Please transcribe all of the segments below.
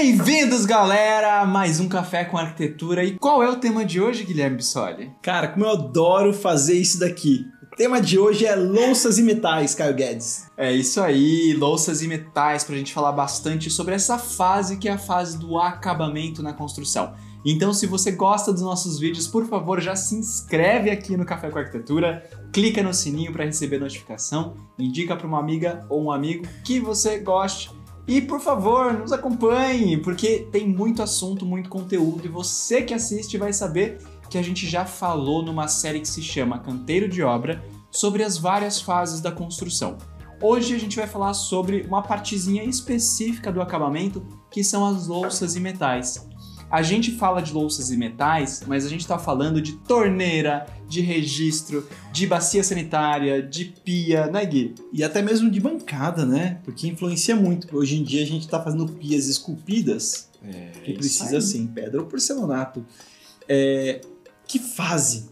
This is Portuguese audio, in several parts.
Bem-vindos, galera, mais um Café com Arquitetura. E qual é o tema de hoje, Guilherme Bissoli? Cara, como eu adoro fazer isso daqui. O tema de hoje é louças e metais, Caio Guedes. É isso aí, louças e metais, pra gente falar bastante sobre essa fase que é a fase do acabamento na construção. Então, se você gosta dos nossos vídeos, por favor, já se inscreve aqui no Café com Arquitetura, clica no sininho para receber notificação, indica para uma amiga ou um amigo que você goste e por favor, nos acompanhe, porque tem muito assunto, muito conteúdo e você que assiste vai saber que a gente já falou numa série que se chama Canteiro de Obra sobre as várias fases da construção. Hoje a gente vai falar sobre uma partezinha específica do acabamento, que são as louças e metais. A gente fala de louças e metais, mas a gente está falando de torneira, de registro, de bacia sanitária, de pia, né, Gui? E até mesmo de bancada, né? Porque influencia muito. Hoje em dia a gente está fazendo pias esculpidas, É, que precisa ser em pedra ou porcelanato. É, que fase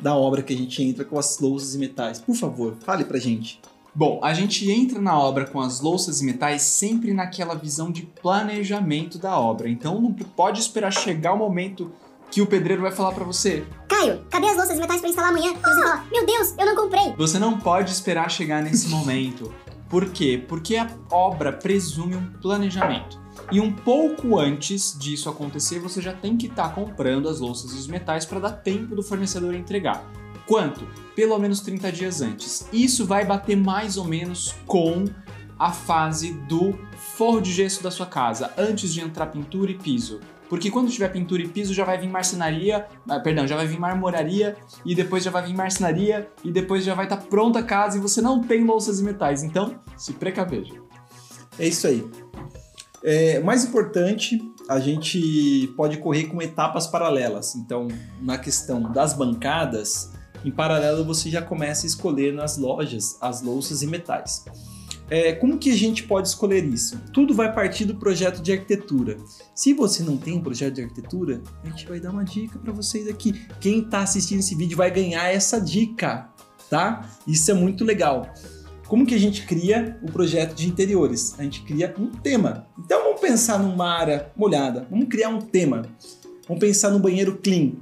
da obra que a gente entra com as louças e metais? Por favor, fale pra gente. Bom, a gente entra na obra com as louças e metais sempre naquela visão de planejamento da obra. Então não pode esperar chegar o momento que o pedreiro vai falar para você. Caio, cadê as louças e metais pra instalar amanhã? E você fala, meu Deus, eu não comprei. Você não pode esperar chegar nesse momento. Por quê? Porque a obra presume um planejamento. E um pouco antes disso acontecer, você já tem que estar comprando as louças e os metais para dar tempo do fornecedor entregar. Quanto? Pelo menos 30 dias antes. Isso vai bater mais ou menos com a fase do forro de gesso da sua casa, antes de entrar pintura e piso. Porque quando tiver pintura e piso já vai vir marcenaria, ah, perdão, já vai vir marmoraria e depois já vai vir marcenaria e depois já vai estar pronta a casa e você não tem louças e metais. Então, se precaveja. É isso aí. É, mais importante, a gente pode correr com etapas paralelas. Então, na questão das bancadas, em paralelo você já começa a escolher nas lojas as louças e metais. É, como que a gente pode escolher isso? Tudo vai partir do projeto de arquitetura. Se você não tem um projeto de arquitetura, a gente vai dar uma dica para vocês aqui. Quem está assistindo esse vídeo vai ganhar essa dica, tá? Isso é muito legal. Como que a gente cria o projeto de interiores? A gente cria um tema. Então vamos pensar numa área molhada. Vamos criar um tema. Vamos pensar no banheiro clean.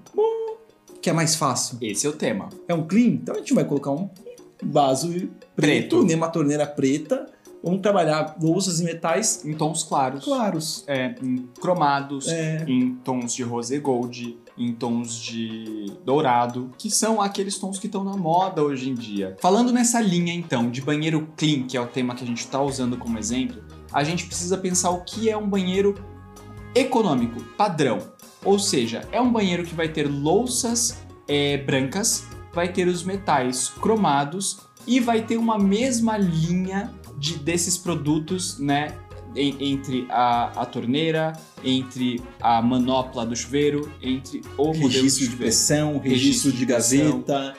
Que é mais fácil. Esse é o tema. É um clean? Então a gente vai colocar um vaso preto, Preto. né, uma torneira preta. Vamos trabalhar louças e metais Em tons claros. claros. É, em cromados, É. em tons de rosé gold, em tons de dourado, que são aqueles tons que estão na moda hoje em dia. Falando nessa linha então de banheiro clean, que é o tema que a gente está usando como exemplo, a gente precisa pensar o que é um banheiro econômico, padrão. Ou seja, é um banheiro que vai ter louças é, brancas, vai ter os metais cromados e vai ter uma mesma linha de, desses produtos, né? en- entre a, a torneira, entre a manopla do chuveiro, entre o registro de pressão, registro, Registro de, gaveta,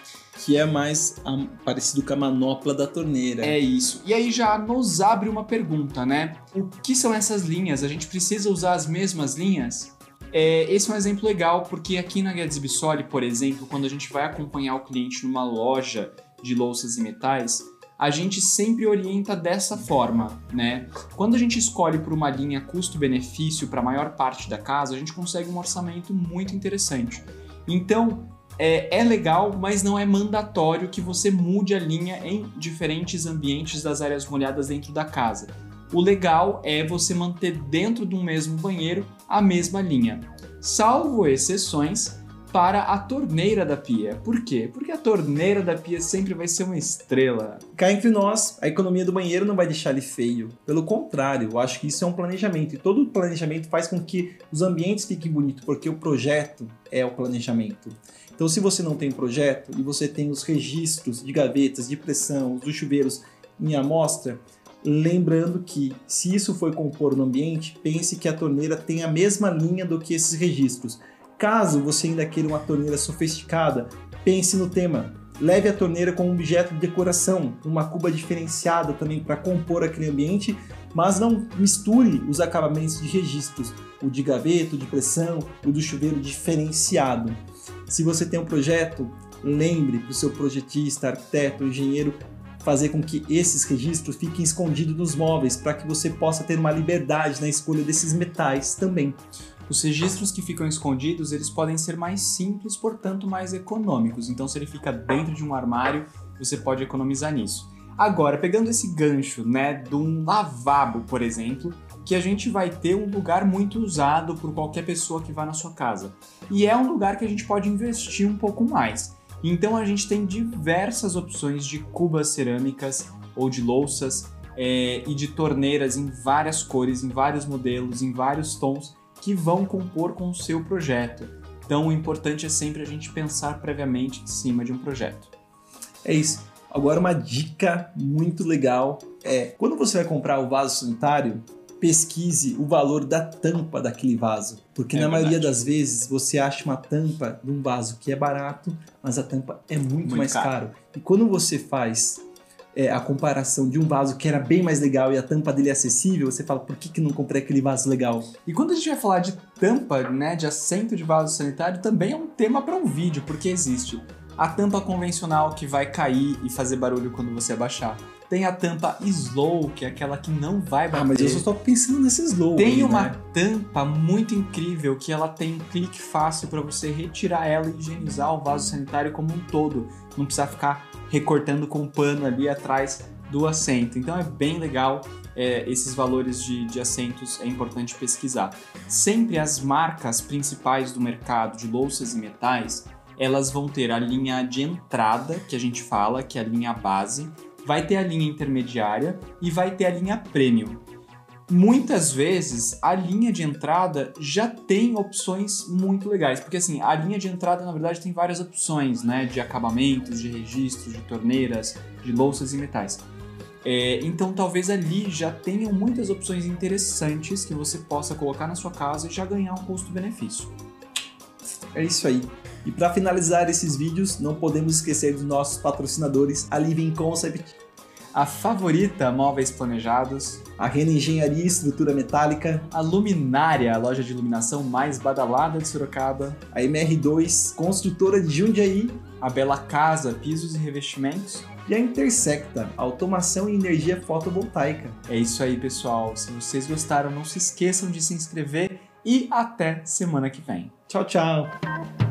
que é mais ah, parecido com a manopla da torneira. É isso. E aí já nos abre uma pergunta, né? O que são essas linhas? A gente precisa usar as mesmas linhas? É, esse é um exemplo legal, porque aqui na Guedes Bissoli, por exemplo, quando a gente vai acompanhar o cliente numa loja de louças e metais, a gente sempre orienta dessa forma, né? Quando a gente escolhe por uma linha custo-benefício para a maior parte da casa, a gente consegue um orçamento muito interessante. Então, é, é legal, mas não é mandatório que você mude a linha em diferentes ambientes das áreas molhadas dentro da casa. O legal é você manter dentro de um mesmo banheiro a mesma linha, salvo exceções para a torneira da pia. Por quê? Porque a torneira da pia sempre vai ser uma estrela. Cá entre nós, a economia do banheiro não vai deixar ele feio. Pelo contrário, eu acho que isso é um planejamento. E todo planejamento faz com que os ambientes fiquem bonitos, porque o projeto é o planejamento. Então, se você não tem projeto e você tem os registros de gavetas, de pressão, dos chuveiros em amostra, lembrando que se isso for compor no ambiente, pense que a torneira tem a mesma linha do que esses registros. Caso você ainda queira uma torneira sofisticada, pense no tema. Leve a torneira como objeto de decoração, uma cuba diferenciada também para compor aquele ambiente, mas não misture os acabamentos de registros, o de gaveta, o de pressão, o do chuveiro diferenciado. Se você tem um projeto, lembre para o seu projetista, arquiteto, engenheiro fazer com que esses registros fiquem escondidos nos móveis para que você possa ter uma liberdade na escolha desses metais também. Os registros que ficam escondidos, eles podem ser mais simples, portanto mais econômicos. Então, se ele fica dentro de um armário, você pode economizar nisso. Agora, pegando esse gancho, né, de um lavabo, por exemplo, que a gente vai ter um lugar muito usado por qualquer pessoa que vá na sua casa. E é um lugar que a gente pode investir um pouco mais. Então a gente tem diversas opções de cubas cerâmicas ou de louças é, e de torneiras em várias cores, em vários modelos, em vários tons que vão compor com o seu projeto. Então o importante é sempre a gente pensar previamente em cima de um projeto. É isso. Agora uma dica muito legal é quando você vai comprar o vaso sanitário, pesquise o valor da tampa daquele vaso. Porque É na maioria verdade. das vezes você acha uma tampa de um vaso que é barato, mas a tampa é muito, Muito mais caro. caro. E quando você faz é, a comparação de um vaso que era bem mais legal e a tampa dele é acessível, você fala, por que, que não comprei aquele vaso legal? E quando a gente vai falar de tampa, né, de assento de vaso sanitário, também é um tema para um vídeo, porque existe a tampa convencional que vai cair e fazer barulho quando você abaixar. Tem a tampa slow, que é aquela que não vai bater. Ah, mas eu só tô pensando nesse slow Tem aí, uma né? tampa muito incrível que ela tem um clique fácil para você retirar ela e higienizar o vaso sanitário como um todo. Não precisa ficar recortando com pano ali atrás do assento. Então é bem legal. é, esses valores de, de assentos é importante pesquisar. Sempre as marcas principais do mercado de louças e metais, elas vão ter a linha de entrada, que a gente fala, que é a linha base, vai ter a linha intermediária e vai ter a linha premium. Muitas vezes a linha de entrada já tem opções muito legais, porque assim, a linha de entrada na verdade tem várias opções, né, de acabamentos, de registros, de torneiras, de louças e metais. É, então talvez ali já tenham muitas opções interessantes que você possa colocar na sua casa e já ganhar um custo-benefício. É isso aí. E para finalizar esses vídeos, não podemos esquecer dos nossos patrocinadores, a Living Concept, A favorita Móveis Planejados, a Rena Engenharia e Estrutura Metálica, a Luminária, a loja de iluminação mais badalada de Sorocaba, a MR2, Construtora de Jundiaí a Bela Casa, pisos e revestimentos. e a Intersecta, Automação e Energia Fotovoltaica. É isso aí, pessoal. Se vocês gostaram, não se esqueçam de se inscrever e até semana que vem. Tchau, tchau!